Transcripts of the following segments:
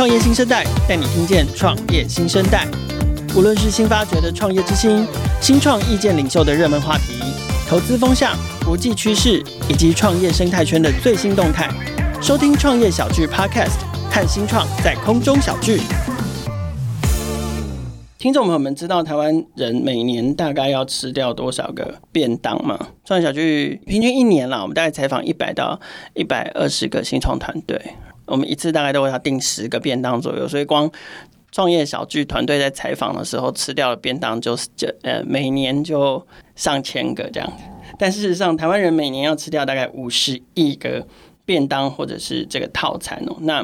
创业新生代带你听见创业新生代。无论是新发掘的创业之星、新创意见领袖的热门话题、投资风向、国际趋势以及创业生态圈的最新动态，收听创业小聚 Podcast，看新创在空中小聚。听众朋友们，知道台湾人每年大概要吃掉多少个便当吗？创业小聚平均一年啦，我们大概采访一百到一百二十个新创团队，我们一次大概都会要订十个便当左右，所以光创业小聚团队在采访的时候吃掉的便当就是就呃每年就上千个这样。但事实上，台湾人每年要吃掉大概五十亿个便当或者是这个套餐哦。那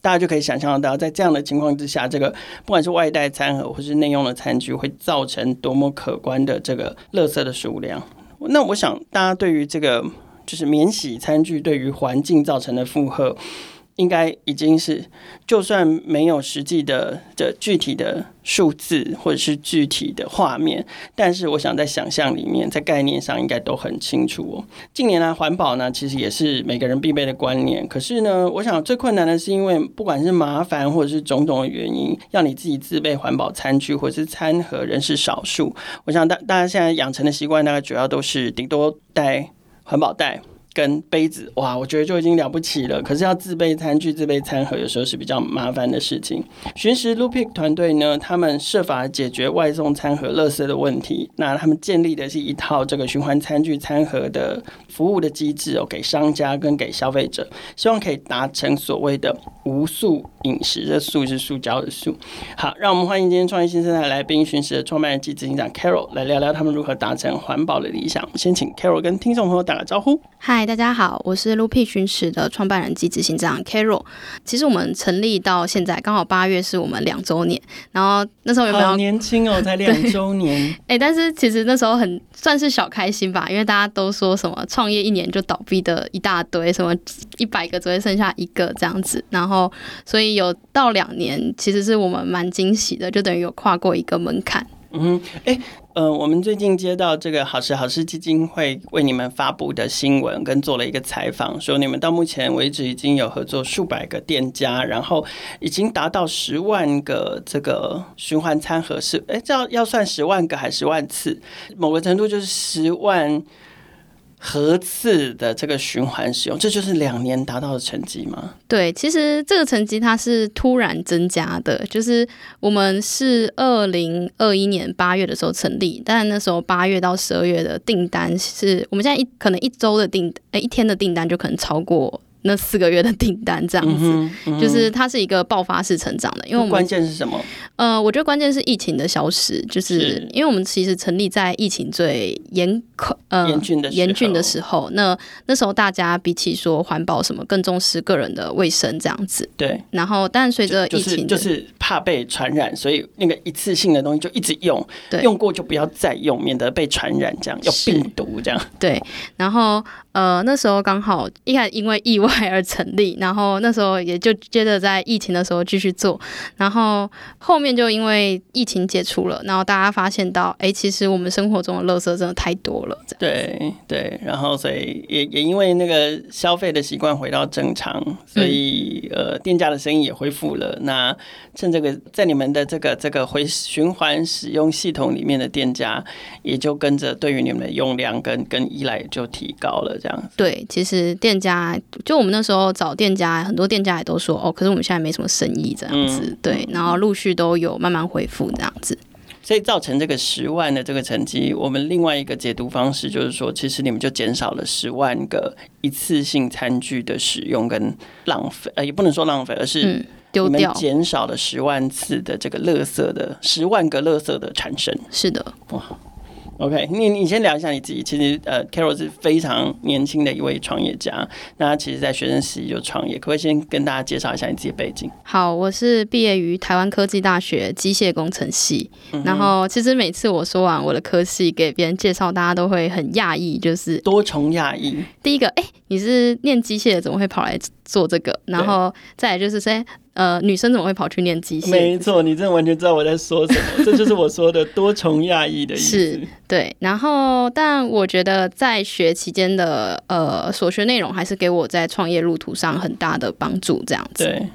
大家就可以想象得到，在这样的情况之下，这个不管是外带餐盒或是内用的餐具，会造成多么可观的这个垃圾的数量。那我想，大家对于这个就是免洗餐具对于环境造成的负荷。应该已经是，就算没有实际的的具体的数字或者是具体的画面，但是我想在想象里面，在概念上应该都很清楚哦。近年来环保呢，其实也是每个人必备的观念。可是呢，我想最困难的是，因为不管是麻烦或者是种种的原因，要你自己自备环保餐具或者是餐盒，人是少数。我想大大家现在养成的习惯，大概主要都是顶多带环保袋。跟杯子哇，我觉得就已经了不起了。可是要自备餐具、自备餐盒，有时候是比较麻烦的事情。寻食 Loopick 团队呢，他们设法解决外送餐盒垃圾的问题。那他们建立的是一套这个循环餐具、餐盒的服务的机制哦，给商家跟给消费者，希望可以达成所谓的无塑饮食。这塑是塑胶的塑。好，让我们欢迎今天创业新生态来宾，寻食的创办人及执行长 Carol 来聊聊他们如何达成环保的理想。先请 Carol 跟听众朋友打个招呼。嗨。大家好，我是 Lupick 寻食的创办人及执行长 Carol。其实我们成立到现在刚好八月是我们两周年，然后那时候有没有好年轻哦，才两周年。哎、欸，但是其实那时候很算是小开心吧，因为大家都说什么创业一年就倒闭的一大堆，什么一百个只会剩下一个这样子，然后所以有到两年，其实是我们蛮惊喜的，就等于有跨过一个门槛。嗯，哎、欸，呃，我们最近接到这个好事好事基金会为你们发布的新闻，跟做了一个采访，说你们到目前为止已经有合作数百个店家，然后已经达到十万个这个循环餐盒是，哎、这要要算十万个还是十万次？某个程度就是十万。核次的这个循环使用，这就是两年达到的成绩吗？对，其实这个成绩它是突然增加的，就是我们是二零二一年八月的时候成立，但那时候八月到十二月的订单是我们现在一可能一周的订，哎，一天的订单就可能超过。那四个月的订单这样子，嗯嗯、就是它是一个爆发式成长的。因为我们关键是什么？呃，我觉得关键是疫情的消失，就是因为我们其实成立在疫情最严苛、呃严峻的严峻的时候。那那时候大家比起说环保什么，更重视个人的卫生这样子。对。然后，但随着疫情就，就是怕被传染，所以那个一次性的东西就一直用，对，用过就不要再用，免得被传染，这样有病毒这样。对。然后呃，那时候刚好一开始因为意外。而成立，然后那时候也就接着在疫情的时候继续做，然后后面就因为疫情解除了，然后大家发现到，哎，其实我们生活中的垃圾真的太多了。对对，然后所以也也因为那个消费的习惯回到正常，所以、嗯、呃店家的生意也恢复了。那趁这个在你们的这个这个回循环使用系统里面的店家，也就跟着对于你们的用量跟跟依赖就提高了，这样。对，其实店家就我们。那时候找店家，很多店家也都说哦，可是我们现在没什么生意这样子，嗯、对，然后陆续都有慢慢恢复这样子，所以造成这个十万的这个成绩。我们另外一个解读方式就是说，其实你们就减少了十万个一次性餐具的使用跟浪费，呃，也不能说浪费，而是丢掉，减少了十万次的这个垃圾的十万个垃圾的产生。是的，哇。OK，你你先聊一下你自己。其实呃，Carol 是非常年轻的一位创业家。那其实，在学生时期就创业，可不可以先跟大家介绍一下你自己的背景？好，我是毕业于台湾科技大学机械工程系。嗯、然后，其实每次我说完我的科系给别人介绍，大家都会很讶异，就是多重讶异。第一个，哎、欸，你是念机械的，怎么会跑来做这个？然后再来就是说。呃，女生怎么会跑去念机械？没错，你真的完全知道我在说什么，这就是我说的多重亚裔的意思。是，对。然后，但我觉得在学期间的呃所学内容，还是给我在创业路途上很大的帮助。这样子。对。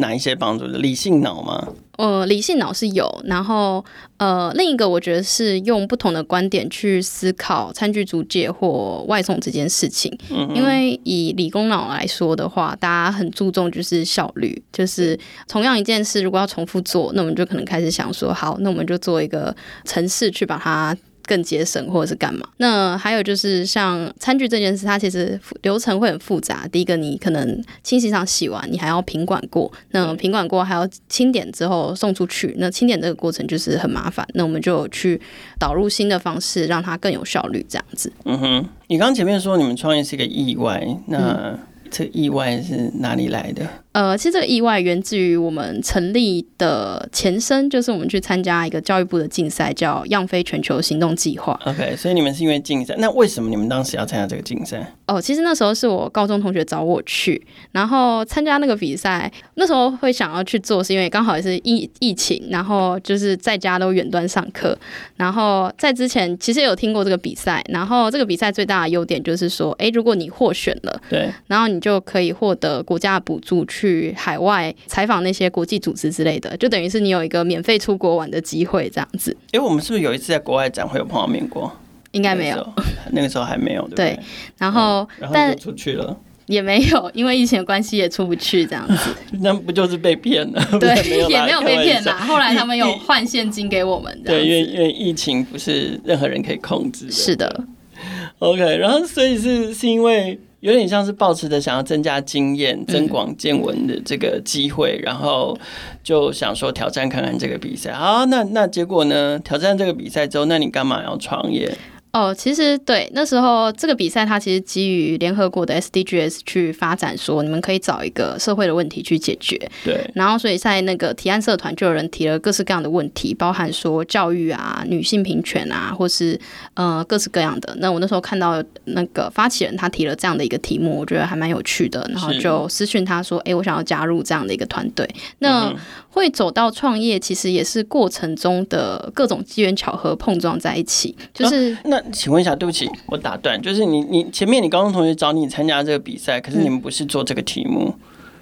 哪一些帮助的？理性脑吗？呃，理性脑是有，然后呃，另一个我觉得是用不同的观点去思考餐具租借或外送这件事情。嗯，因为以理工脑来说的话，大家很注重就是效率，就是同样一件事如果要重复做，那我们就可能开始想说，好，那我们就做一个程式去把它。更节省或者是干嘛？那还有就是像餐具这件事，它其实流程会很复杂。第一个，你可能清洗上洗完，你还要品管过，那品管过还要清点之后送出去，那清点这个过程就是很麻烦。那我们就去导入新的方式，让它更有效率，这样子。嗯哼，你刚前面说你们创业是一个意外，那、嗯、这意外是哪里来的？呃，其实这个意外源自于我们成立的前身，就是我们去参加一个教育部的竞赛，叫“样飞全球行动计划”。OK，所以你们是因为竞赛，那为什么你们当时要参加这个竞赛？哦，其实那时候是我高中同学找我去，然后参加那个比赛。那时候会想要去做，是因为刚好也是疫疫情，然后就是在家都远端上课。然后在之前其实有听过这个比赛，然后这个比赛最大的优点就是说，哎，如果你获选了，对，然后你就可以获得国家的补助去。去海外采访那些国际组织之类的，就等于是你有一个免费出国玩的机会，这样子。哎，我们是不是有一次在国外展会有碰到面过？应该没有，那个时候 还没有，对不对？对，然后、嗯、然后就出去了，也没有，因为疫情的关系也出不去，这样子。那不就是被骗了？对，也没有被骗啦。后来他们有换现金给我们，对，因为因为疫情不是任何人可以控制的。是的。OK，然后所以是是因为。有点像是抱持着想要增加经验、增广见闻的这个机会，嗯、然后就想说挑战看看这个比赛。好，那那结果呢？挑战这个比赛之后，那你干嘛要创业？哦，其实对，那时候这个比赛它其实基于联合国的 SDGs 去发展，说你们可以找一个社会的问题去解决。对。然后所以在那个提案社团就有人提了各式各样的问题，包含说教育啊、女性平权啊，或是呃各式各样的。那我那时候看到那个发起人他提了这样的一个题目，我觉得还蛮有趣的，然后就私讯他说：“哎，我想要加入这样的一个团队。”那、嗯会走到创业，其实也是过程中的各种机缘巧合碰撞在一起。就是、啊、那，请问一下，对不起，我打断，就是你你前面你高中同学找你参加这个比赛，可是你们不是做这个题目。嗯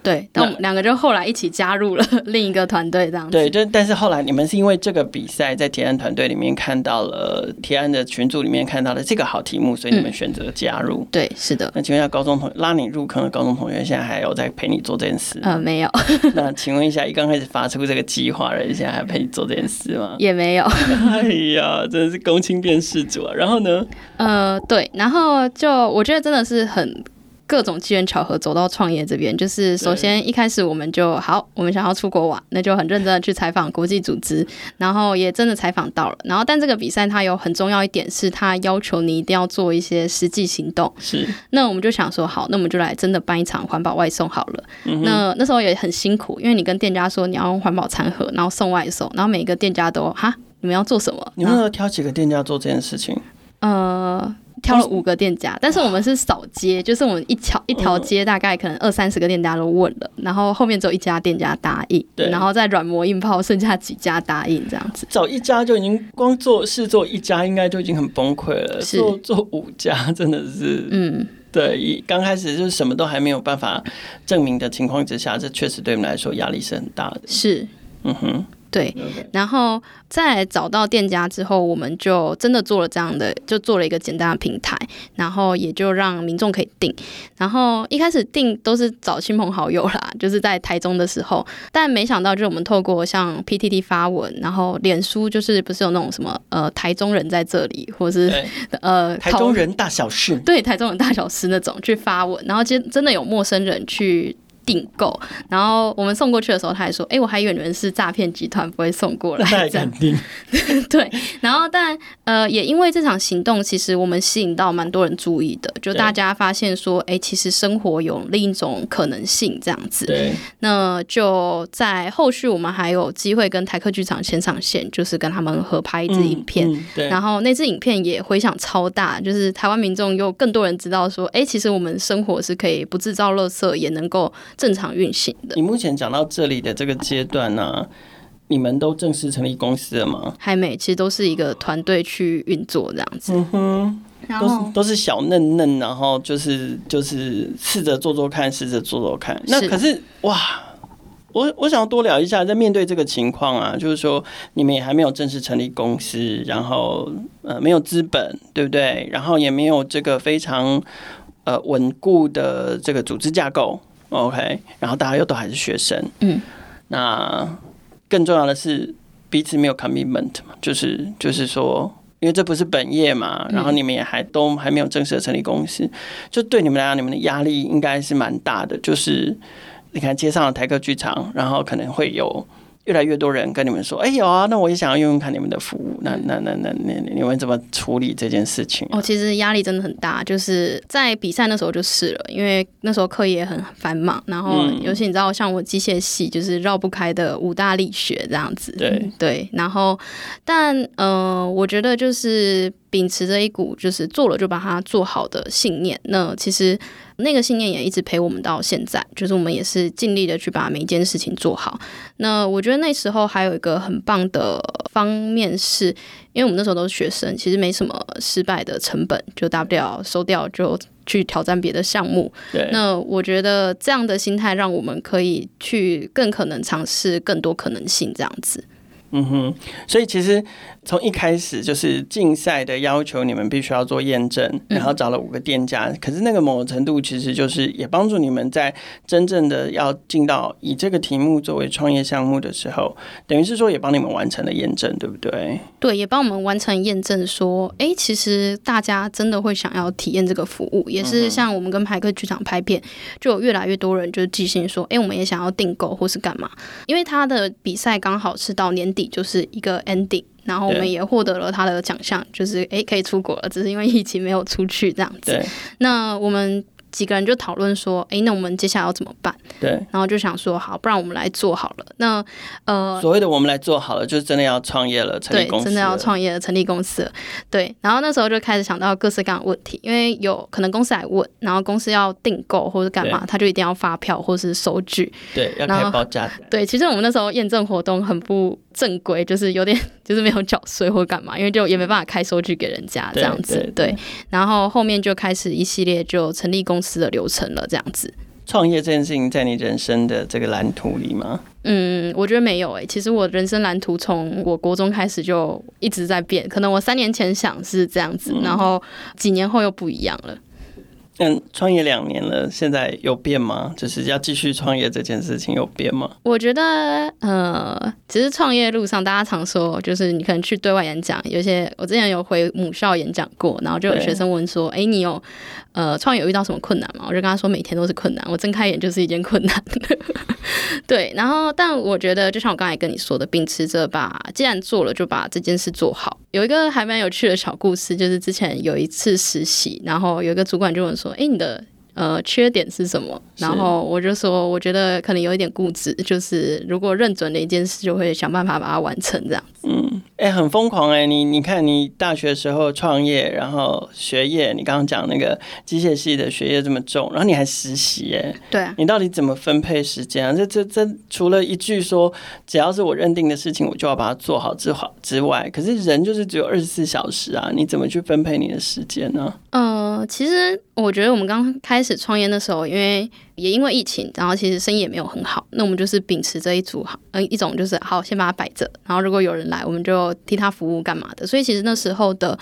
对，那我们两个就后来一起加入了 另一个团队，这样子。对，就但是后来你们是因为这个比赛，在提案团队里面看到了提案的群组里面看到了这个好题目，所以你们选择加入。嗯、对，是的。那请问一下，高中同拉你入坑的高中同学，现在还有在陪你做这件事？呃，没有。那请问一下，一刚开始发出这个计划的人，现在还陪你做这件事吗？也没有。哎呀，真的是公亲变事主啊！然后呢？呃，对，然后就我觉得真的是很。各种机缘巧合走到创业这边，就是首先一开始我们就好，我们想要出国玩，那就很认真的去采访国际组织，然后也真的采访到了。然后但这个比赛它有很重要一点是，它要求你一定要做一些实际行动。是，那我们就想说好，那我们就来真的办一场环保外送好了。嗯、那那时候也很辛苦，因为你跟店家说你要用环保餐盒，然后送外送，然后每个店家都哈，你们要做什么？你们要挑几个店家做这件事情？呃。挑了五个店家，但是我们是扫街，就是我们一条一条街大概可能二三十个店家都问了，然后后面只有一家店家答应，对，然后再软磨硬泡，剩下几家答应这样子。找一家就已经光做事做一家，应该就已经很崩溃了。是做做五家真的是，嗯，对，刚开始就是什么都还没有办法证明的情况之下，这确实对我们来说压力是很大的。是，嗯哼。对，然后在找到店家之后，我们就真的做了这样的，就做了一个简单的平台，然后也就让民众可以订。然后一开始订都是找亲朋好友啦，就是在台中的时候，但没想到就是我们透过像 PTT 发文，然后脸书就是不是有那种什么呃台中人在这里，或是 呃台中人大小事，对台中人大小事那种去发文，然后真真的有陌生人去。订购，然后我们送过去的时候，他还说：“哎、欸，我还以为你们是诈骗集团，不会送过来。”那还敢订？对，然后但呃，也因为这场行动，其实我们吸引到蛮多人注意的，就大家发现说：“哎、欸，其实生活有另一种可能性。”这样子。对。那就在后续，我们还有机会跟台客剧场前上线，就是跟他们合拍一支影片。嗯嗯、对。然后那支影片也回响超大，就是台湾民众又更多人知道说：“哎、欸，其实我们生活是可以不制造垃圾，也能够。”正常运行的。你目前讲到这里的这个阶段呢、啊，你们都正式成立公司了吗？还没，其实都是一个团队去运作这样子。嗯哼，然后都是都是小嫩嫩，然后就是就是试着做做看，试着做做看。那可是哇，我我想要多聊一下，在面对这个情况啊，就是说你们也还没有正式成立公司，然后呃没有资本，对不对？然后也没有这个非常呃稳固的这个组织架构，OK？然后大家又都还是学生，嗯，那更重要的是彼此没有 commitment 嘛，就是就是说，因为这不是本业嘛，然后你们也还都还没有正式的成立公司，就对你们来讲，你们的压力应该是蛮大的，就是。你看街上的台客剧场，然后可能会有越来越多人跟你们说：“哎，有啊，那我也想要用用看你们的服务。那”那那那那那你们怎么处理这件事情？哦，其实压力真的很大，就是在比赛那时候就是了，因为那时候课业很繁忙，然后尤其你知道，像我机械系就是绕不开的五大力学这样子。对对，然后但呃，我觉得就是秉持着一股就是做了就把它做好的信念。那其实。那个信念也一直陪我们到现在，就是我们也是尽力的去把每一件事情做好。那我觉得那时候还有一个很棒的方面是，因为我们那时候都是学生，其实没什么失败的成本，就大不了收掉就去挑战别的项目。对。那我觉得这样的心态让我们可以去更可能尝试更多可能性，这样子。嗯哼，所以其实从一开始就是竞赛的要求，你们必须要做验证，然后找了五个店家。嗯、可是那个某个程度其实就是也帮助你们在真正的要进到以这个题目作为创业项目的时候，等于是说也帮你们完成了验证，对不对？对，也帮我们完成验证，说，哎，其实大家真的会想要体验这个服务，也是像我们跟排克剧场拍片，就有越来越多人就是寄信说，哎，我们也想要订购或是干嘛，因为他的比赛刚好是到年底。就是一个 ending，然后我们也获得了他的奖项，就是诶可以出国了，只是因为疫情没有出去这样子。那我们。几个人就讨论说，哎，那我们接下来要怎么办？对，然后就想说，好，不然我们来做好了。那呃，所谓的我们来做好了，就是真的要创业了，成立公司，对，真的要创业了，成立公司了。对，然后那时候就开始想到各式各样的问题，因为有可能公司来问，然后公司要订购或者干嘛，他就一定要发票或是收据，对，要开报价。对，其实我们那时候验证活动很不正规，就是有点就是没有缴税或干嘛，因为就也没办法开收据给人家这样子。对，对对对，然后后面就开始一系列就成立公司的流程了，这样子。创业这件事情在你人生的这个蓝图里吗？嗯，我觉得没有诶、欸。其实我人生蓝图从我国中开始就一直在变，可能我三年前想是这样子，嗯、然后几年后又不一样了。嗯，创业两年了，现在有变吗？就是要继续创业这件事情有变吗？我觉得，呃，其实创业路上大家常说，就是你可能去对外演讲，有些我之前有回母校演讲过，然后就有学生问说：“哎，你有呃创业有遇到什么困难吗？”我就跟他说：“每天都是困难，我睁开眼就是一件困难。”对，然后但我觉得，就像我刚才跟你说的，秉持着把既然做了，就把这件事做好。有一个还蛮有趣的小故事，就是之前有一次实习，然后有一个主管就问说：“哎，你的呃缺点是什么？”然后我就说：“我觉得可能有一点固执，就是如果认准了一件事，就会想办法把它完成这样子。”嗯。哎、欸，很疯狂哎、欸！你你看，你大学时候创业，然后学业，你刚刚讲那个机械系的学业这么重，然后你还实习哎、欸，对啊，你到底怎么分配时间啊？这这这，除了一句说只要是我认定的事情，我就要把它做好之好之外，可是人就是只有二十四小时啊，你怎么去分配你的时间呢？呃，其实我觉得我们刚开始创业的时候，因为也因为疫情，然后其实生意也没有很好，那我们就是秉持这一组好，嗯，一种就是好，先把它摆着，然后如果有人来，我们就替他服务干嘛的。所以其实那时候的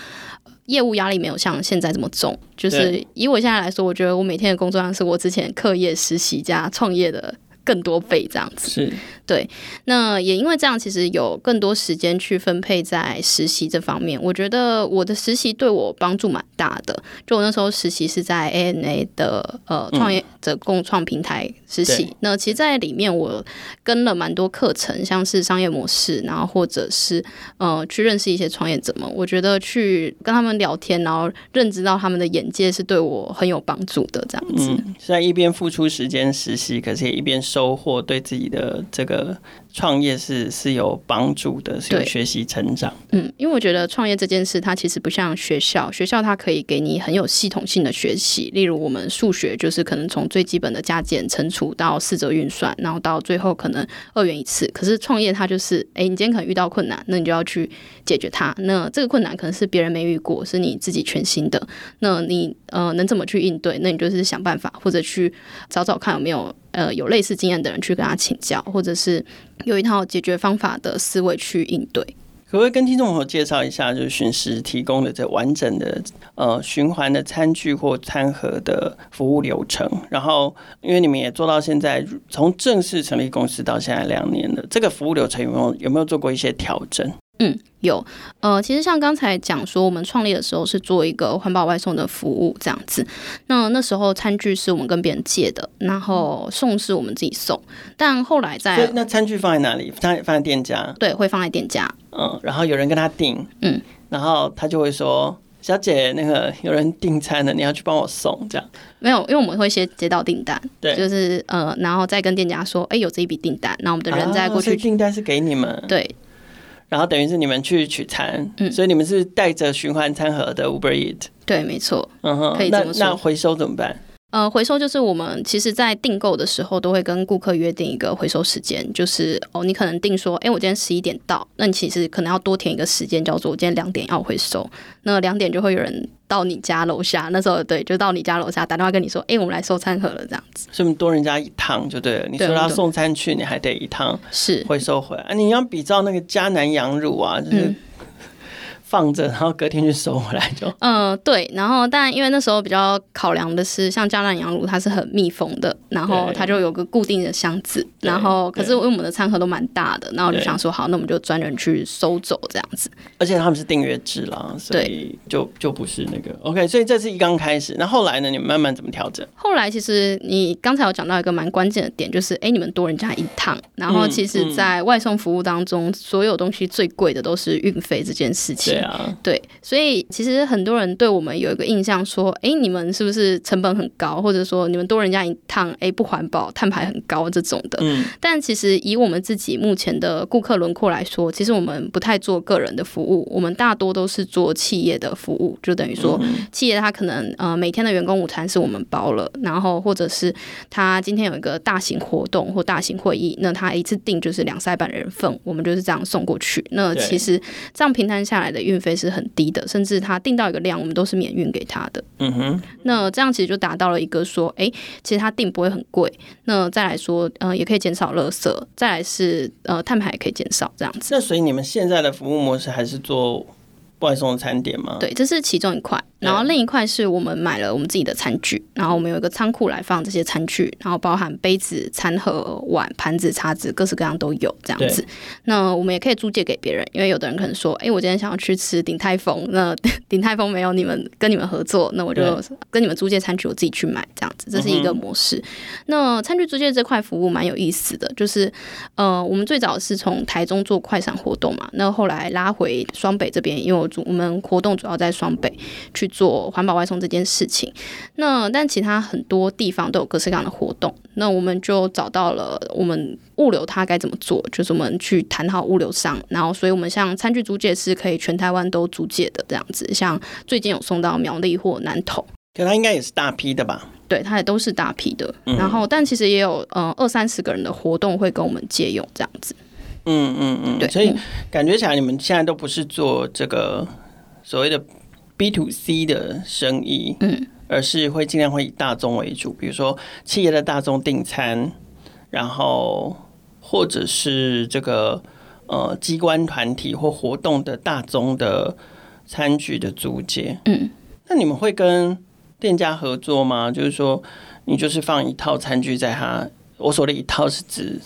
业务压力没有像现在这么重。就是以我现在来说，我觉得我每天的工作量是我之前课业、实习加创业的更多倍这样子。是。对，那也因为这样，其实有更多时间去分配在实习这方面。我觉得我的实习对我帮助蛮大的。就我那时候实习是在 ANA 的呃创业者共创平台实习。嗯、那其实，在里面我跟了蛮多课程，像是商业模式，然后或者是呃去认识一些创业者们。我觉得去跟他们聊天，然后认知到他们的眼界，是对我很有帮助的。这样子，嗯，是在一边付出时间实习，可是也一边收获对自己的这个。呃，创业是是有帮助的，是有学习成长。嗯，因为我觉得创业这件事，它其实不像学校，学校它可以给你很有系统性的学习。例如，我们数学就是可能从最基本的加减乘除到四则运算，然后到最后可能二元一次。可是创业它就是，哎，你今天可能遇到困难，那你就要去解决它。那这个困难可能是别人没遇过，是你自己全新的。那你呃能怎么去应对？那你就是想办法，或者去找找看有没有。呃有类似经验的人去跟他请教，或者是有一套解决方法的思维去应对。可不可以跟听众朋友介绍一下，就是巡食提供的这完整的呃循环的餐具或餐盒的服务流程？然后，因为你们也做到现在，从正式成立公司到现在两年了，这个服务流程有没有有没有做过一些调整？嗯，有，呃，其实像刚才讲说，我们创立的时候是做一个环保外送的服务这样子。那那时候餐具是我们跟别人借的，然后送是我们自己送。但后来在那餐具放在哪里？放在放在店家？对，会放在店家。嗯，然后有人跟他订，嗯，然后他就会说：“小姐，那个有人订餐了，你要去帮我送。”这样没有，因为我们会先接到订单，对，就是呃，然后再跟店家说：“哎，有这一笔订单。”那我们的人再过去，啊、订单是给你们，对。然后等于是你们去取餐，嗯，所以你们是带着循环餐盒的 Uber Eat，对，没错，嗯哼。那那回收怎么办？呃，回收就是我们其实，在订购的时候都会跟顾客约定一个回收时间，就是哦，你可能订说，哎，我今天十一点到，那你其实可能要多填一个时间，叫做我今天两点要回收。那两点就会有人到你家楼下，那时候对，就到你家楼下打电话跟你说，哎，我们来收餐盒了，这样子。所以多人家一趟就对了。你说他送餐去，你还得一趟是回收回来。啊，你要比照那个迦南羊乳啊，就是。嗯放着，然后隔天去收回来就。嗯、呃，对，然后但因为那时候比较考量的是，像嘉南羊乳它是很密封的，然后它就有个固定的箱子，然后可是因为我们的餐盒都蛮大的，然后我就想说好，那我们就专人去收走这样子。而且他们是订阅制啦，所以就就不是那个 OK。所以这是一刚开始，那后来呢？你们慢慢怎么调整？后来其实你刚才有讲到一个蛮关键的点，就是哎，你们多人家一趟，然后其实在外送服务当中，嗯嗯、所有东西最贵的都是运费这件事情。对啊，对，所以其实很多人对我们有一个印象，说，哎，你们是不是成本很高，或者说你们多人家一趟，哎，不环保，碳排很高这种的。嗯。但其实以我们自己目前的顾客轮廓来说，其实我们不太做个人的服务，我们大多都是做企业的服务，就等于说，企业它可能呃每天的员工午餐是我们包了，然后或者是他今天有一个大型活动或大型会议，那他一次订就是两三百人份，我们就是这样送过去。那其实这样平摊下来的运费是。很低的，甚至他订到一个量，我们都是免运给他的。嗯哼，那这样其实就达到了一个说，哎、欸，其实他订不会很贵。那再来说，呃，也可以减少垃圾。再来是，呃，碳排也可以减少，这样子。那所以你们现在的服务模式还是做外送餐点吗？对，这是其中一块。然后另一块是我们买了我们自己的餐具，然后我们有一个仓库来放这些餐具，然后包含杯子、餐盒、碗、盘子、叉子，各式各样都有这样子。那我们也可以租借给别人，因为有的人可能说，哎，我今天想要去吃鼎泰丰，那 鼎泰丰没有你们跟你们合作，那我就跟你们租借餐具，我自己去买这样子，这是一个模式。那餐具租借这块服务蛮有意思的，就是呃，我们最早是从台中做快闪活动嘛，那后来拉回双北这边，因为我主我们活动主要在双北去。做环保外送这件事情，那但其他很多地方都有各式各样的活动，那我们就找到了我们物流它该怎么做，就是我们去谈好物流商，然后所以我们像餐具租借是可以全台湾都租借的这样子，像最近有送到苗栗或南投，可它应该也是大批的吧？对，它也都是大批的，嗯、然后但其实也有呃二三十个人的活动会跟我们借用这样子，嗯嗯嗯，对，所以感觉起来你们现在都不是做这个所谓的。B to C 的生意，嗯，而是会尽量会以大众为主，比如说企业的大众订餐，然后或者是这个呃机关团体或活动的大宗的餐具的租借，嗯，那你们会跟店家合作吗？就是说，你就是放一套餐具在他，我说的一套是指。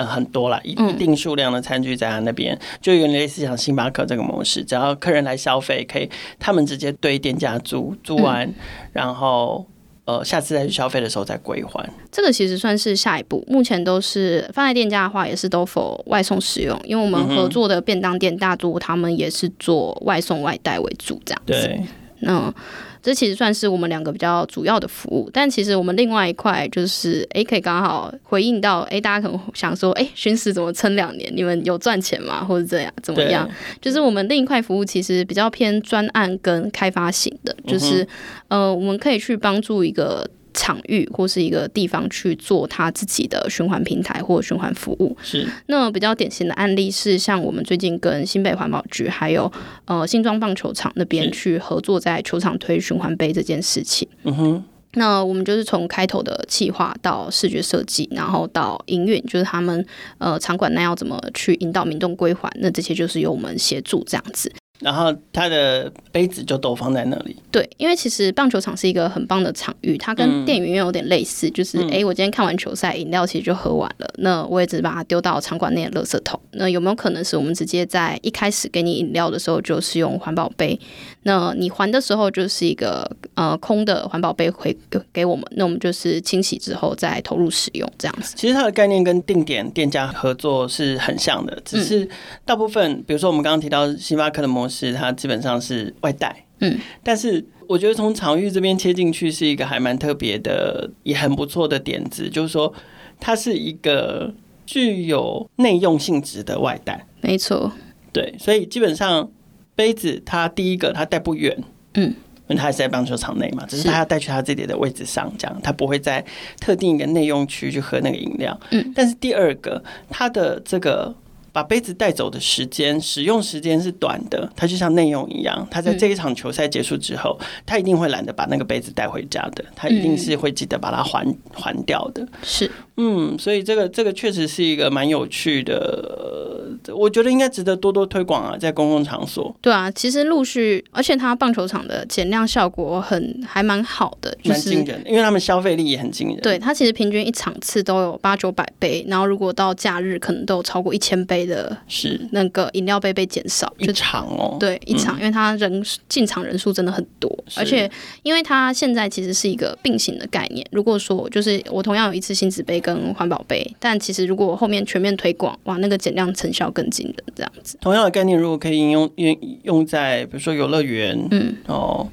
呃，很多啦，一定数量的餐具在他那边，嗯，就有点类似像星巴克这个模式，只要客人来消费，可以他们直接对店家租，租完，嗯，然后呃，下次再去消费的时候再归还。这个其实算是下一步，目前都是放在店家的话，也是都否外送使用，因为我们合作的便当店大多他们也是做外送外带为主，这样子。对，那。这其实算是我们两个比较主要的服务，但其实我们另外一块就是，哎，可以刚好回应到，哎，大家可能想说，哎，巡视怎么撑两年？你们有赚钱吗？或者这样怎么样？就是我们另一块服务其实比较偏专案跟开发型的，就是，嗯、呃，我们可以去帮助一个。场域或是一个地方去做他自己的循环平台或循环服务，是那比较典型的案例是像我们最近跟新北环保局还有呃新庄棒球场那边去合作，在球场推循环杯这件事情。嗯哼，那我们就是从开头的企划到视觉设计，然后到营运，就是他们呃场馆内要怎么去引导民众归还，那这些就是由我们协助这样子。然后他的杯子就都放在那里。对，因为其实棒球场是一个很棒的场域，它跟电影院有点类似，嗯、就是哎、欸，我今天看完球赛，饮料其实就喝完了，那我也只是把它丢到场馆内的垃圾桶。那有没有可能是我们直接在一开始给你饮料的时候就是用环保杯？那你还的时候就是一个呃空的环保杯回给我们，那我们就是清洗之后再投入使用这样子。其实它的概念跟定点店家合作是很像的，只是大部分，嗯、比如说我们刚刚提到星巴克的模式，它基本上是外带。嗯，但是我觉得从场域这边切进去是一个还蛮特别的，也很不错的点子，就是说它是一个具有内用性质的外带。没错，对，所以基本上杯子它第一个它带不远，嗯，因为它还是在棒球场内嘛，只是它要带去它自己的位置上，这样它不会在特定一个内用区去喝那个饮料。嗯，但是第二个它的这个。把杯子带走的时间，使用时间是短的，它就像内用一样。他在这一场球赛结束之后，他一定会懒得把那个杯子带回家的，他一定是会记得把它还还掉的。是，嗯，所以这个这个确实是一个蛮有趣的。我觉得应该值得多多推广啊，在公共场所。对啊，其实陆续，而且它棒球场的减量效果很还蛮好的，就是蛮惊人，因为他们消费力也很惊人。对，它其实平均一场次都有八九百杯，然后如果到假日，可能都有超过一千杯的，是那个饮料杯被减少一场哦。对，一场，嗯、因为他人进场人数真的很多，而且因为它现在其实是一个并行的概念。如果说就是我同样有一次性纸杯跟环保杯，但其实如果我后面全面推广，哇，那个减量成效更惊人，这样子。同样的概念，如果可以应用用用在比如说游乐园，嗯，哦，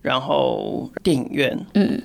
然后电影院，嗯，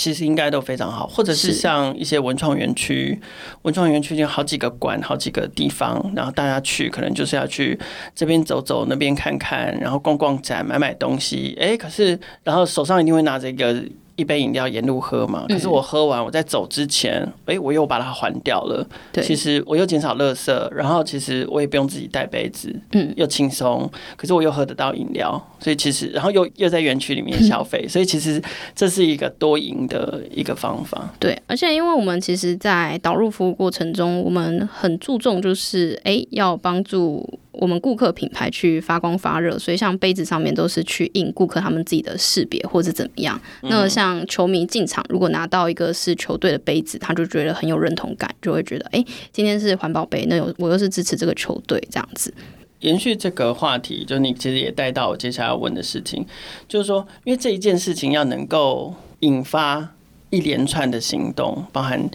其实应该都非常好。或者是像一些文创园区，文创园区就好几个馆，好几个地方，然后大家去可能就是要去这边走走，那边看看，然后逛逛展，买买东西。哎，可是然后手上一定会拿着一个。一杯饮料沿路喝嘛，可是我喝完，我在走之前，哎、嗯欸，我又把它还掉了。对，其实我又减少垃圾，然后其实我也不用自己带杯子，嗯，又轻松。可是我又喝得到饮料，所以其实，然后又又在园区里面 消费，嗯、所以其实这是一个多赢的一个方法。对，而且因为我们其实，在导入服务过程中，我们很注重就是，哎、欸，要帮助。我们顾客品牌去发光发热，所以像杯子上面都是去印顾客他们自己的识别或者怎么样。那像球迷进场，如果拿到一个是球队的杯子，他就觉得很有认同感，就会觉得哎，今天是环保杯，那有我又是支持这个球队这样子。延续这个话题，就你其实也带到我接下来要问的事情，就是说，因为这一件事情要能够引发一连串的行动，包含。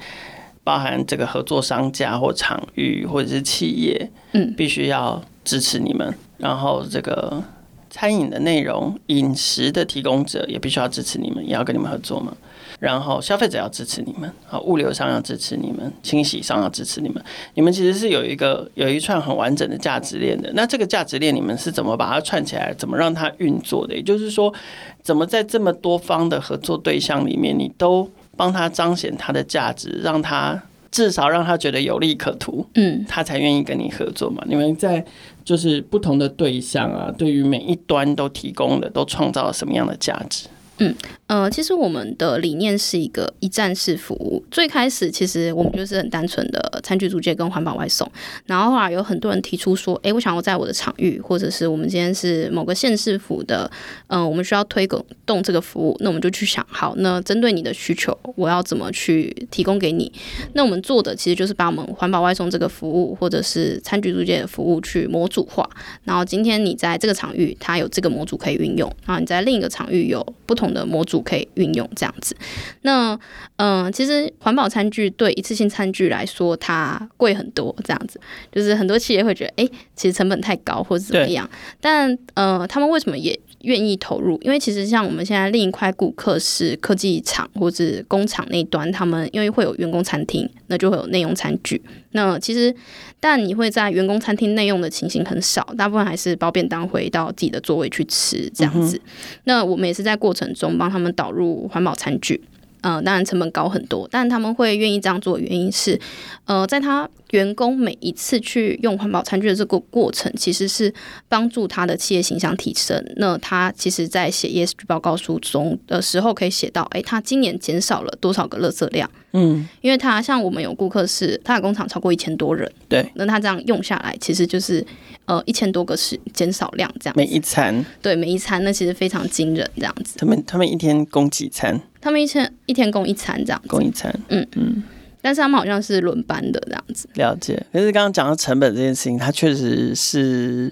包含这个合作商家或场域或者是企业，嗯，必须要支持你们。然后这个餐饮的内容、饮食的提供者也必须要支持你们，也要跟你们合作嘛。然后消费者要支持你们，好，物流商要支持你们，清洗商要支持你们。你们其实是有一个有一串很完整的价值链的。那这个价值链你们是怎么把它串起来，怎么让它运作的？也就是说，怎么在这么多方的合作对象里面，你都帮他彰显他的价值，让他至少让他觉得有利可图，嗯，他才愿意跟你合作嘛。你们在就是不同的对象啊，对于每一端都提供了，都创造了什么样的价值？嗯，呃，其实我们的理念是一个一站式服务。最开始其实我们就是很单纯的餐具租借跟环保外送，然后后来有很多人提出说，哎，我想要在我的场域，或者是我们今天是某个县市府的，嗯、我们需要推广动这个服务，那我们就去想，好，那针对你的需求，我要怎么去提供给你？那我们做的其实就是把我们环保外送这个服务，或者是餐具租借的服务去模组化。然后今天你在这个场域，它有这个模组可以运用，然后你在另一个场域有不同。的模组可以运用这样子，那嗯、呃，其实环保餐具对一次性餐具来说，它贵很多，这样子就是很多企业会觉得，哎、欸，其实成本太高或者怎么样，但呃，他们为什么也愿意投入？因为其实像我们现在另一块顾客是科技厂或者工厂那端，他们因为会有员工餐厅，那就会有内用餐具。那其实，但你会在员工餐厅内用的情形很少，大部分还是包便当回到自己的座位去吃这样子。嗯、那我们也是在过程中帮他们导入环保餐具。呃，当然成本高很多，但他们会愿意这样做的原因是，呃，在他员工每一次去用环保餐具的这个过程，其实是帮助他的企业形象提升。那他其实，在写 ESG 报告书中的时候，可以写到，哎，他今年减少了多少个垃圾量？嗯，因为他像我们有顾客是，他的工厂超过一千多人，对，那他这样用下来，其实就是呃一千多个是减少量这样。每一餐，对，每一餐，那其实非常惊人这样子。他们他们一天供几餐？他们一天一天供一餐这样子，供一餐，嗯嗯。但是他们好像是轮班的这样子。了解。可是刚刚讲到成本这件事情，它确实是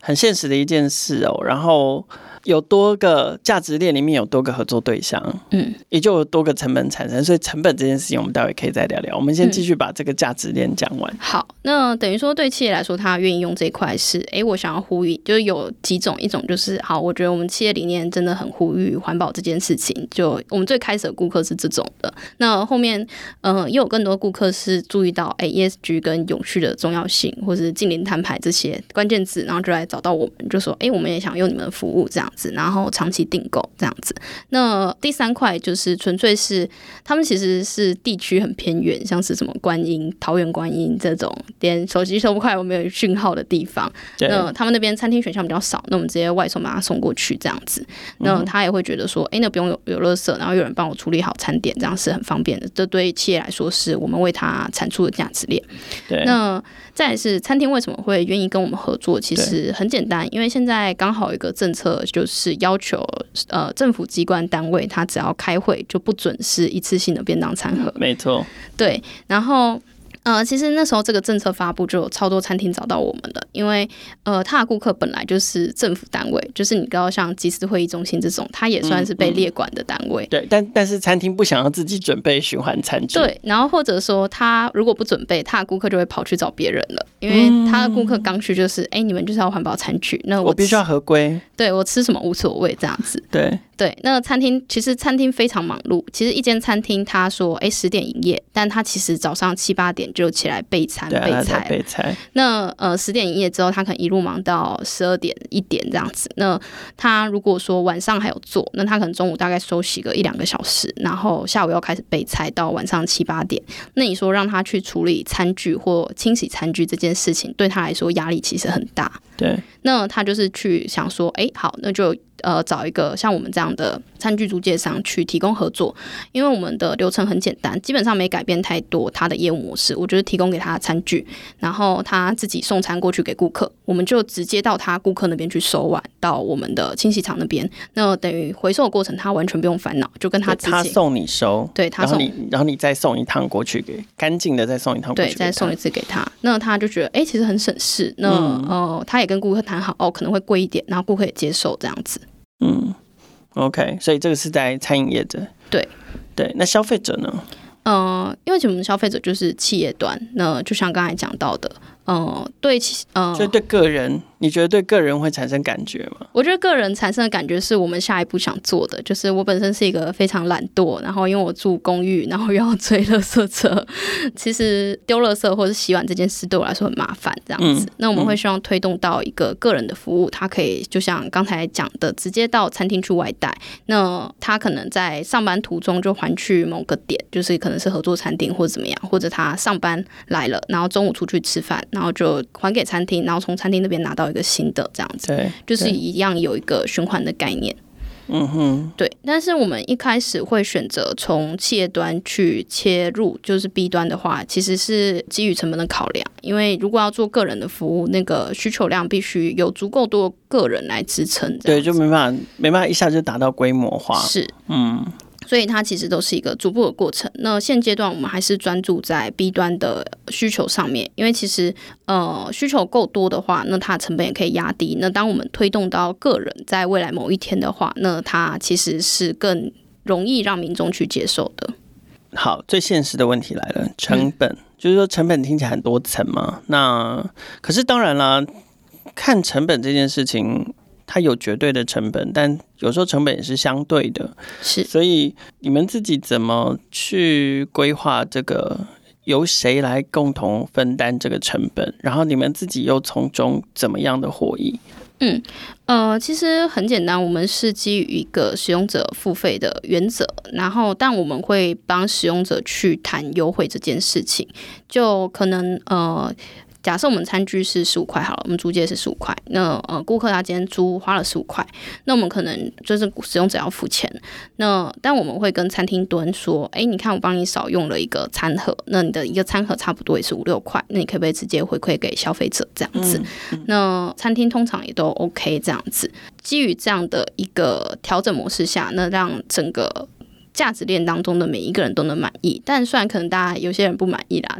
很现实的一件事哦。然后。有多个价值链里面有多个合作对象，嗯，也就有多个成本产生，所以成本这件事情我们待会可以再聊聊。我们先继续把这个价值链讲完。嗯。好，那等于说对企业来说，他愿意用这一块是，哎、欸，我想要呼吁，就是有几种，一种就是好，我觉得我们企业理念真的很呼吁环保这件事情，就我们最开始的顾客是这种的。那后面，嗯、呃，又有更多顾客是注意到，哎、欸、，ESG 跟永续的重要性，或是近邻摊牌这些关键字，然后就来找到我们，就说，哎、欸，我们也想用你们的服务这样。然后长期订购这样子，那第三块就是纯粹是他们其实是地区很偏远，像是什么观音、桃园观音这种连手机收不快、我没有讯号的地方。那他们那边餐厅选项比较少，那我们直接外送把它送过去这样子。那他也会觉得说，哎，那不用有有垃圾，然后有人帮我处理好餐点，这样是很方便的。这对企业来说是我们为他产出的价值链。对。那再来是餐厅为什么会愿意跟我们合作？其实很简单，因为现在刚好有一个政策，就是要求呃政府机关单位，他只要开会就不准是一次性的便当餐盒。没错，对，然后。呃，其实那时候这个政策发布，就有超多餐厅找到我们了，因为呃，他的顾客本来就是政府单位，就是你知道像集思会议中心这种，他也算是被列管的单位。嗯嗯、对，但但是餐厅不想要自己准备循环餐具。对，然后或者说他如果不准备，他的顾客就会跑去找别人了，因为他的顾客刚需就是，哎、嗯，你们就是要环保餐具，那我，我必须要合规。对，我吃什么无所谓这样子。对。对，那个餐厅其实餐厅非常忙碌。其实一间餐厅，他说，哎，十点营业，但他其实早上七八点就起来备餐、备菜、备菜。那呃，十点营业之后，他可能一路忙到十二点、一点这样子。那他如果说晚上还有做，那他可能中午大概休息个一两个小时，然后下午要开始备菜到晚上七八点。那你说让他去处理餐具或清洗餐具这件事情，对他来说压力其实很大。对，那他就是去想说，哎，好，那就。呃，找一个像我们这样的餐具租借商去提供合作，因为我们的流程很简单，基本上没改变太多他的业务模式。我就是提供给他的餐具，然后他自己送餐过去给顾客，我们就直接到他顾客那边去收碗，到我们的清洗厂那边。那等于回收的过程，他完全不用烦恼，就跟他自己他送你收，对他送你，然后你再送一趟过去给干净的，再送一趟过去，对，再送一次给他。那他就觉得，哎，其实很省事。那、嗯、呃，他也跟顾客谈好，哦，可能会贵一点，然后顾客也接受这样子。嗯，OK，所以这个是在餐饮业的，对对。那消费者呢？嗯、呃，因为我们消费者就是企业端，那就像刚才讲到的，嗯、呃，对，嗯、呃，所以对个人。你觉得对个人会产生感觉吗？我觉得个人产生的感觉是我们下一步想做的，就是我本身是一个非常懒惰，然后因为我住公寓，然后又要追垃圾车，其实丢垃圾或者洗碗这件事对我来说很麻烦，这样子。嗯、那我们会希望推动到一个个人的服务，他可以就像刚才讲的，直接到餐厅去外带。那他可能在上班途中就还去某个点，就是可能是合作餐厅或者怎么样，或者他上班来了，然后中午出去吃饭，然后就还给餐厅，然后从餐厅那边拿到。一个新的这样子，对，就是一样有一个循环的概念。嗯哼，对。但是我们一开始会选择从企业端去切入，就是 B 端的话，其实是基于成本的考量。因为如果要做个人的服务，那个需求量必须有足够多个人来支撑。对，就没办法，没办法一下就达到规模化。是，嗯。所以它其实都是一个逐步的过程。那现阶段我们还是专注在 B 端的需求上面，因为其实呃需求够多的话，那它成本也可以压低。那当我们推动到个人在未来某一天的话，那它其实是更容易让民众去接受的。好，最现实的问题来了，成本、就是说成本听起来很多层嘛。那可是当然啦，看成本这件事情。它有绝对的成本，但有时候成本也是相对的，是。所以你们自己怎么去规划这个？由谁来共同分担这个成本？然后你们自己又从中怎么样的获益？嗯，呃，其实很简单，我们是基于一个使用者付费的原则，然后但我们会帮使用者去谈优惠这件事情，就可能呃。假设我们餐具是十五块好了，我们租借是十五块。那呃，顾客他今天租花了十五块，那我们可能就是使用者要付钱。那但我们会跟餐厅端说，哎，你看我帮你少用了一个餐盒，那你的一个餐盒差不多也是五六块，那你可不可以直接回馈给消费者这样子？嗯嗯、那餐厅通常也都 OK 这样子。基于这样的一个调整模式下，那让整个。价值链当中的每一个人都能满意，但虽然可能大家有些人不满意啦，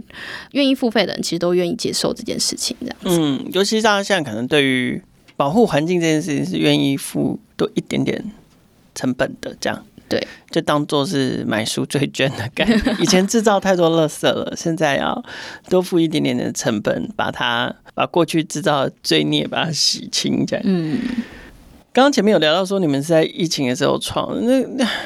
愿意付费的人其实都愿意接受这件事情，这样子。嗯，尤其是大家现在可能对于保护环境这件事情是愿意付多一点点成本的，这样。对，就当做是买赎罪券的概念。以前制造太多垃圾了，现在要多付一点点的成本，把它把过去制造的罪孽把它洗清，这样。嗯。刚刚前面有聊到说，你们是在疫情的时候创那那。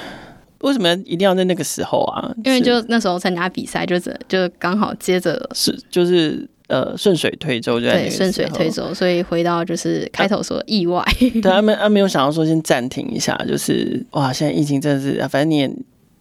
为什么一定要在那个时候啊？因为就那时候参加比赛，就是就刚好接着是就是呃顺水推舟，就在对顺水推舟，所以回到就是开头说的意外。对，他们他没有想到说先暂停一下，就是哇，现在疫情真的是，反正你也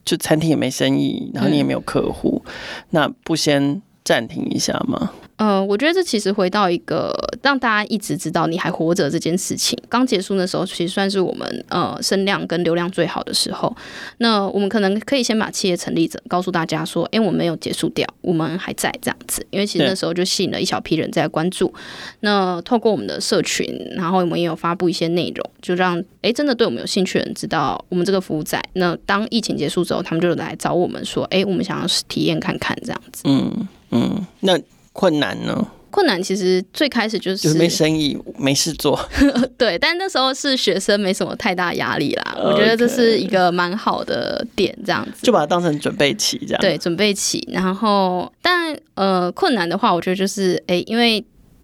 就餐厅也没生意，然后你也没有客户，嗯、那不先暂停一下吗？呃，我觉得这其实回到一个让大家一直知道你还活着这件事情。刚结束的时候，其实算是我们呃声量跟流量最好的时候。那我们可能可以先把企业成立者告诉大家说，哎，我们没有结束掉，我们还在这样子。因为其实那时候就吸引了一小批人在关注。那透过我们的社群，然后我们也有发布一些内容，就让哎真的对我们有兴趣的人知道我们这个服务在。那当疫情结束之后，他们就来找我们说，哎，我们想要体验看看这样子。嗯嗯，那。困难呢？困难其实最开始就是就是没生意，没事做。对，但那时候是学生，没什么太大压力啦。我觉得这是一个蛮好的点，这样子就把它当成准备期这样。对，准备期。然后，但呃，困难的话，我觉得就是哎，因为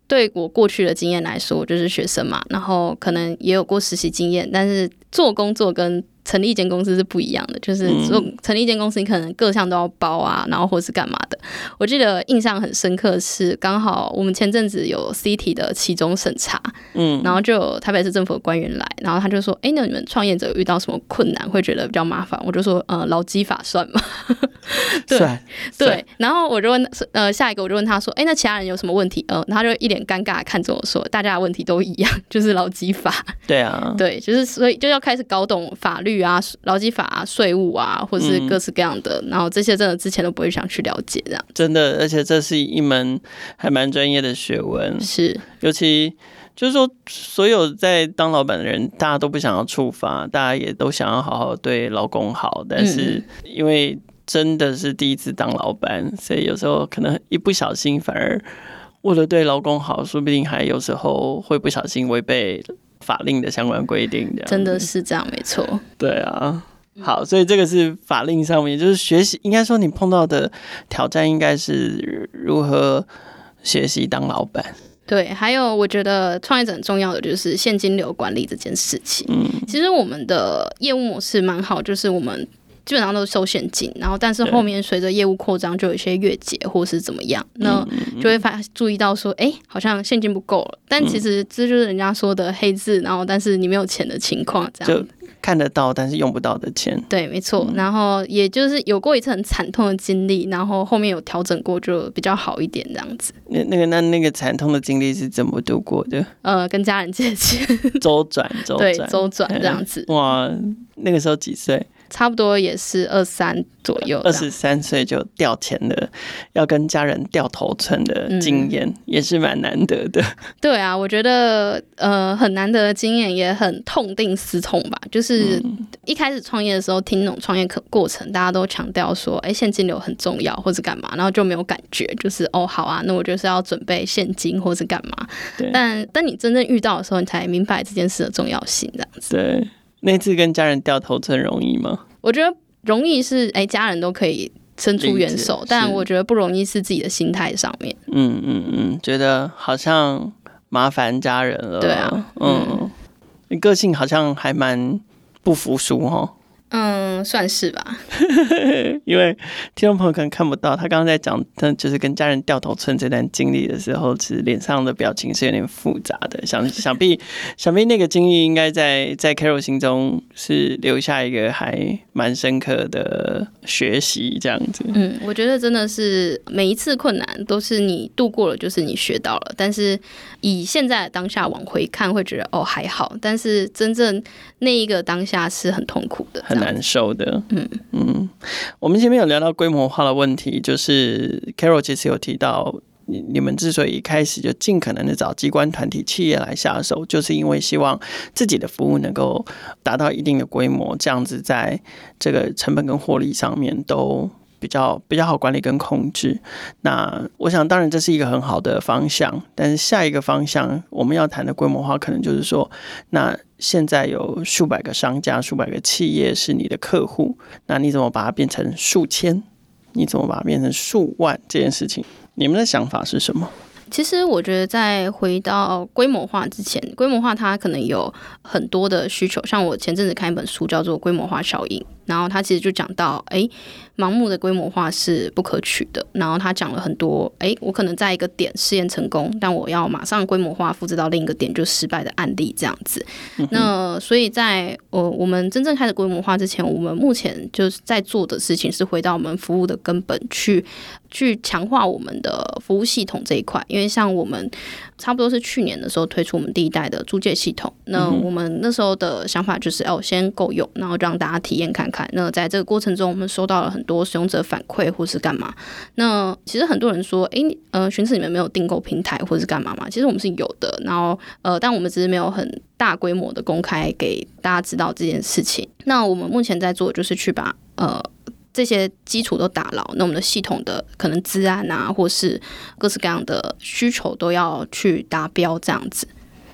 对我过去的经验来说，我就是学生嘛，然后可能也有过实习经验，但是做工作跟成立一间公司是不一样的，就是做成立一间公司，你可能各项都要包啊，然后或是干嘛的。我记得印象很深刻是，刚好我们前阵子有 CT 的期中审查，嗯，然后就有台北市政府的官员来，然后他就说：“哎，那你们创业者遇到什么困难，会觉得比较麻烦？”我就说：“呃，劳基法算吗？” 对对，然后我就问，呃，下一个我就问他说：“哎，那其他人有什么问题？”呃，他就一脸尴尬看着我说：“大家的问题都一样，就是劳基法。”对啊，对，就是所以就要开始搞懂法律。啊，劳基法啊，税务啊，或者是各式各样的，嗯、然后这些真的之前都不会想去了解，这样。真的，而且这是一门还蛮专业的学问，是，尤其就是说，所有在当老板的人，大家都不想要触发，大家也都想要好好对劳工好，但是因为真的是第一次当老板，所以有时候可能一不小心，反而为了对劳工好，说不定还有时候会不小心违背。法令的相关规定，真的是这样，没错。对啊，好，所以这个是法令上面，就是学习，应该说你碰到的挑战，应该是如何学习当老板。对，还有我觉得创业者很重要的就是现金流管理这件事情。嗯，其实我们的业务模式蛮好，就是我们。基本上都是收现金，然后但是后面随着业务扩张，就有一些月结或是怎么样，那就会发注意到说，哎，好像现金不够了。但其实这就是人家说的黑字，然后但是你没有钱的情况，这样就看得到但是用不到的钱。对，没错。然后也就是有过一次很惨痛的经历，然后后面有调整过，就比较好一点这样子。那那个那那个惨痛的经历是怎么度过的？呃，跟家人借钱，周转周转，对，周转这样子。哇，那个时候几岁？差不多也是二三左右，二十三岁就掉钱的，要跟家人掉头寸的经验，嗯、也是蛮难得的。对啊，我觉得呃很难得的经验，也很痛定思痛吧。就是一开始创业的时候，听那种创业课过程，大家都强调说，哎、欸，现金流很重要，或者干嘛，然后就没有感觉，就是哦，好啊，那我就是要准备现金，或者干嘛。但。但当你真正遇到的时候，你才明白这件事的重要性，这样子。对。那次跟家人掉头村容易吗？我觉得容易是哎、欸，家人都可以伸出援手，但我觉得不容易是自己的心态上面。嗯嗯嗯，觉得好像麻烦家人了。对啊，嗯，你个性好像还蛮不服输哦。嗯，算是吧。因为听众朋友可能看不到，他刚刚在讲他就是跟家人掉头寸这段经历的时候，其实脸上的表情是有点复杂的。想想必想必那个经历应该在在 Carol 心中是留下一个还蛮深刻的学习，这样子。嗯，我觉得真的是每一次困难都是你度过了，就是你学到了。但是以现在的当下往回看，会觉得哦还好。但是真正那一个当下是很痛苦的。难受的，嗯。嗯，我们前面有聊到规模化的问题，就是 Carol 其实有提到，你你们之所以一开始就尽可能的找机关团体企业来下手，就是因为希望自己的服务能够达到一定的规模，这样子在这个成本跟获利上面都比较比较好管理跟控制。那我想，当然这是一个很好的方向，但是下一个方向我们要谈的规模化，可能就是说，那。现在有数百个商家、数百个企业是你的客户，那你怎么把它变成数千？你怎么把它变成数万？这件事情，你们的想法是什么？其实我觉得，在回到规模化之前，规模化它可能有很多的需求。像我前阵子看一本书，叫做《规模化效应》，然后他其实就讲到，哎。盲目的规模化是不可取的。然后他讲了很多，哎，我可能在一个点试验成功，但我要马上规模化复制到另一个点就失败的案例这样子。嗯、那所以在呃我们真正开始规模化之前，我们目前就是在做的事情是回到我们服务的根本去，去强化我们的服务系统这一块。因为像我们差不多是去年的时候推出我们第一代的租借系统，那我们那时候的想法就是，哦，先够用，然后让大家体验看看。那在这个过程中，我们收到了很多。使用者反馈或是干嘛？那其实很多人说，诶，呃，寻赐你们没有订购平台或是干嘛嘛？其实我们是有的，然后呃，但我们只是没有很大规模的公开给大家知道这件事情。那我们目前在做的就是去把呃这些基础都打牢，那我们的系统的可能治安啊，或是各式各样的需求都要去达标，这样子。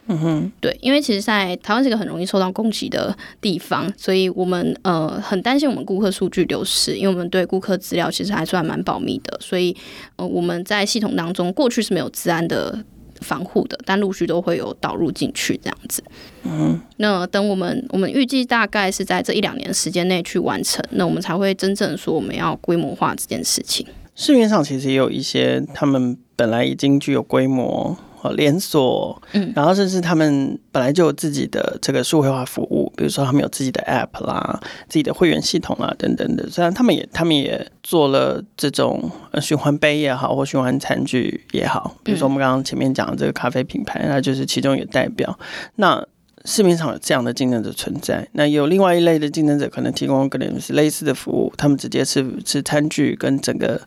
嗯哼，对，因为其实，在台湾是一个很容易受到攻击的地方，所以我们呃很担心我们顾客数据流失，因为我们对顾客资料其实还算蛮保密的，所以呃我们在系统当中过去是没有治安的防护的，但陆续都会有导入进去这样子。嗯，那等我们我们预计大概是在这一两年时间内去完成，那我们才会真正说我们要规模化这件事情。市面上其实也有一些他们本来已经具有规模。连锁，嗯，然后甚至他们本来就有自己的这个数位化服务，比如说他们有自己的 App 啦、自己的会员系统啦等等的。虽然他们也他们也做了这种循环杯也好，或循环餐具也好，比如说我们刚刚前面讲的这个咖啡品牌，那就是其中一个代表。那市面上有这样的竞争者存在，那有另外一类的竞争者可能提供可能是类似的服务，他们直接是是餐具跟整个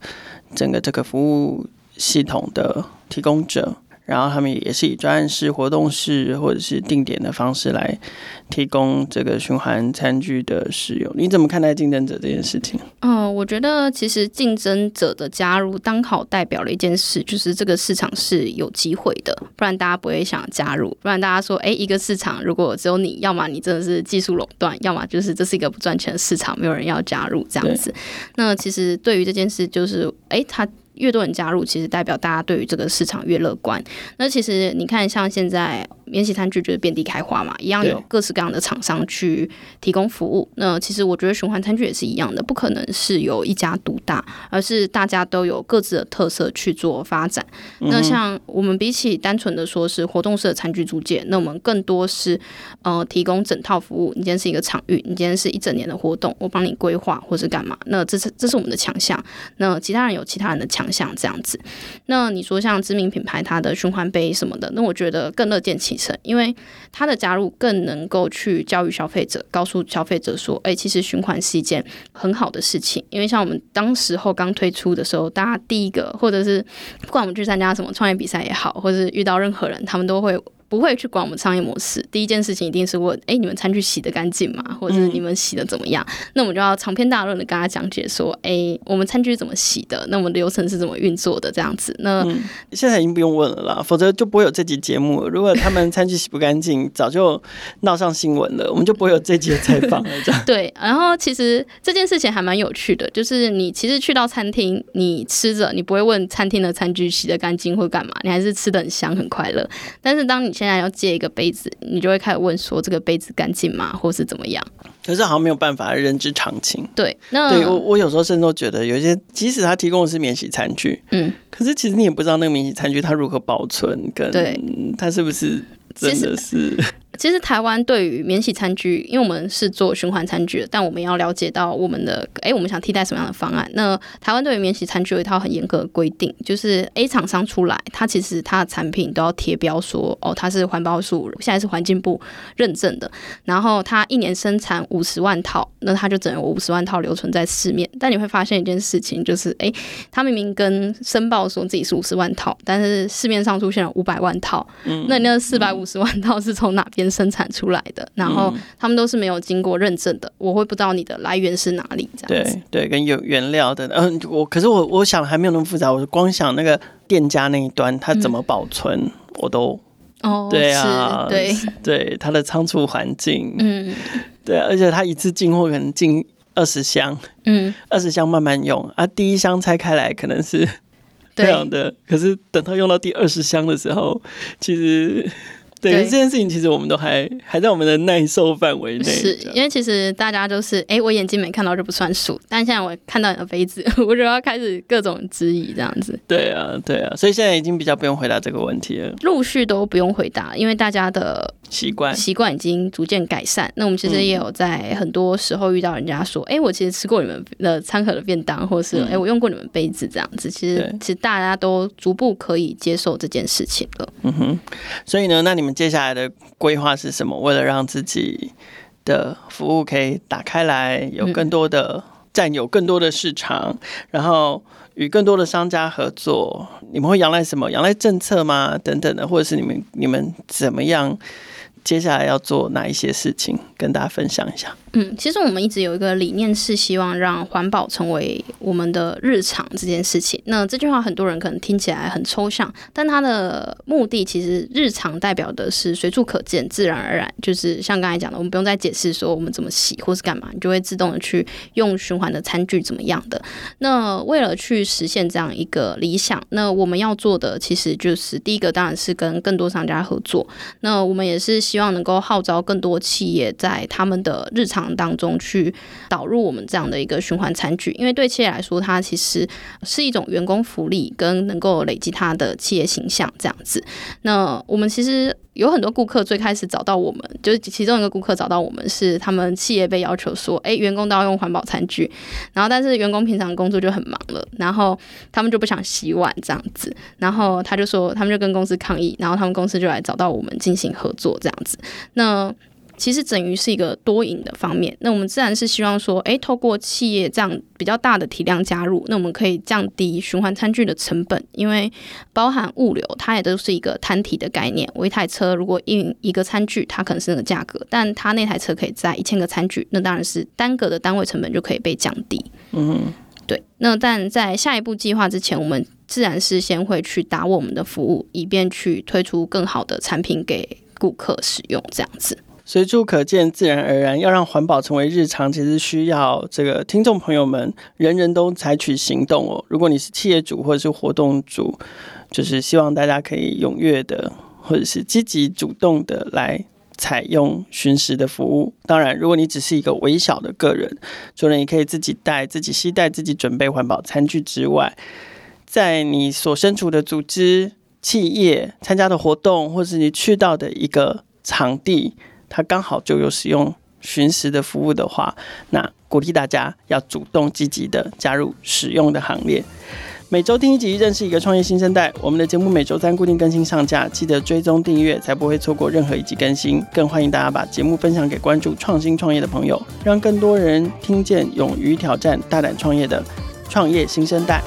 整个这个服务系统的提供者。然后他们也是以专案式、活动式或者是定点的方式来提供这个循环餐具的使用。你怎么看待竞争者这件事情？嗯，我觉得其实竞争者的加入刚好代表了一件事，就是这个市场是有机会的，不然大家不会想加入。不然大家说，哎，一个市场如果只有你，要么你真的是技术垄断，要么就是这是一个不赚钱的市场，没有人要加入这样子。那其实对于这件事，就是哎，他。越多人加入，其实代表大家对于这个市场越乐观。那其实你看，像现在免洗餐具就是遍地开花嘛，一样有各式各样的厂商去提供服务。那其实我觉得循环餐具也是一样的，不可能是由一家独大，而是大家都有各自的特色去做发展。那像我们比起单纯的说是活动式的餐具租借，那我们更多是呃提供整套服务。你今天是一个场域，你今天是一整年的活动，我帮你规划或是干嘛？那这是这是我们的强项。那其他人有其他人的强。项这样子，那你说像知名品牌它的循环杯什么的，那我觉得更乐见其因为他的加入更能够去教育消费者，告诉消费者说，哎、其实循环是一件很好的事情。因为像我们当时候刚推出的时候，大家第一个或者是不管我们去参加什么创业比赛也好，或者是遇到任何人，他们都会。不会去管我们商业模式，第一件事情一定是问：哎，你们餐具洗得干净吗？或者是你们洗得怎么样？嗯、那我们就要长篇大论的跟他讲解说：哎，我们餐具怎么洗的？那我们流程是怎么运作的？这样子。那、嗯、现在已经不用问了啦，否则就不会有这集节目。如果他们餐具洗不干净，早就闹上新闻了，我们就不会有这集的采访了。这样 对。然后其实这件事情还蛮有趣的，就是你其实去到餐厅，你吃着，你不会问餐厅的餐具洗得干净或干嘛，你还是吃的很香很快乐。但是当你现在要借一个杯子，你就会开始问说，这个杯子干净吗，或是怎么样？可是好像没有办法，人之常情。对，那对我我有时候甚至都觉得，有一些即使他提供的是免洗餐具，嗯，可是其实你也不知道那个免洗餐具它如何保存，跟它是不是真的是。其实台湾对于免洗餐具，因为我们是做循环餐具的，但我们要了解到我们的，哎，我们想替代什么样的方案？那台湾对于免洗餐具有一套很严格的规定，就是 A 厂商出来，它其实它的产品都要贴标说，哦，它是环保署，现在是环境部认证的，然后它一年生产五十万套，那它就只有五十万套留存在市面。但你会发现一件事情，就是哎，它明明跟申报说自己是五十万套，但是市面上出现了五百万套，嗯，那那四百五十万套是从哪边？生产出来的，然后他们都是没有经过认证的，嗯、我会不知道你的来源是哪里，这样子。对对，跟有原料的，嗯、呃，我可是我我想还没有那么复杂，我光想那个店家那一端他怎么保存，嗯、我都哦，对啊，对。对，他的仓储环境，嗯，对，而且他一次进货可能进二十箱，嗯，二十箱慢慢用啊，第一箱拆开来可能是这样的，可是等他用到第二十箱的时候，其实。对，对这件事情其实我们都还还在我们的耐受范围内。是因为其实大家都是，哎，我眼睛没看到就不算数，但现在我看到你的杯子，我就要开始各种质疑这样子。对啊，对啊，所以现在已经比较不用回答这个问题了。陆续都不用回答，因为大家的习惯习惯已经逐渐改善。那我们其实也有在很多时候遇到人家说，哎、嗯，我其实吃过你们的餐盒的便当，或是哎，我用过你们杯子这样子。其实其实大家都逐步可以接受这件事情了。嗯哼，所以呢，那你们。接下来的规划是什么？为了让自己的服务可以打开来，有更多的占有更多的市场，然后与更多的商家合作，你们会仰赖什么？仰赖政策吗？等等的，或者是你们你们怎么样？接下来要做哪一些事情，跟大家分享一下。嗯，其实我们一直有一个理念，是希望让环保成为我们的日常这件事情。那这句话很多人可能听起来很抽象，但它的目的其实日常代表的是随处可见、自然而然，就是像刚才讲的，我们不用再解释说我们怎么洗或是干嘛，你就会自动的去用循环的餐具怎么样的。那为了去实现这样一个理想，那我们要做的其实就是第一个，当然是跟更多商家合作。那我们也是。希望能够号召更多企业在他们的日常当中去导入我们这样的一个循环餐具，因为对企业来说，它其实是一种员工福利，跟能够累积它的企业形象这样子。那我们其实。有很多顾客最开始找到我们，就是其中一个顾客找到我们是他们企业被要求说，哎，员工都要用环保餐具，然后但是员工平常工作就很忙了，然后他们就不想洗碗这样子，然后他就说，他们就跟公司抗议，然后他们公司就来找到我们进行合作这样子，那。其实等于是一个多赢的方面，那我们自然是希望说，诶，透过企业这样比较大的体量加入，那我们可以降低循环餐具的成本，因为包含物流，它也都是一个摊体的概念。我一台车如果运一个餐具，它可能是那个价格，但它那台车可以载一千个餐具，那当然是单个的单位成本就可以被降低。嗯，对。那但在下一步计划之前，我们自然是先会去打我们的服务，以便去推出更好的产品给顾客使用，这样子。随处可见，自然而然。要让环保成为日常，其实需要这个听众朋友们人人都采取行动哦。如果你是企业主或者是活动主，就是希望大家可以踊跃的或者是积极主动的来采用巡食的服务。当然，如果你只是一个微小的个人，除了你可以自己带、自己携带、自己准备环保餐具之外，在你所身处的组织、企业参加的活动，或是你去到的一个场地。它刚好就有使用寻食的服务的话，那鼓励大家要主动积极的加入使用的行列。每周听一集，认识一个创业新生代。我们的节目每周三固定更新上架，记得追踪订阅，才不会错过任何一集更新。更欢迎大家把节目分享给关注创新创业的朋友，让更多人听见勇于挑战、大胆创业的创业新生代。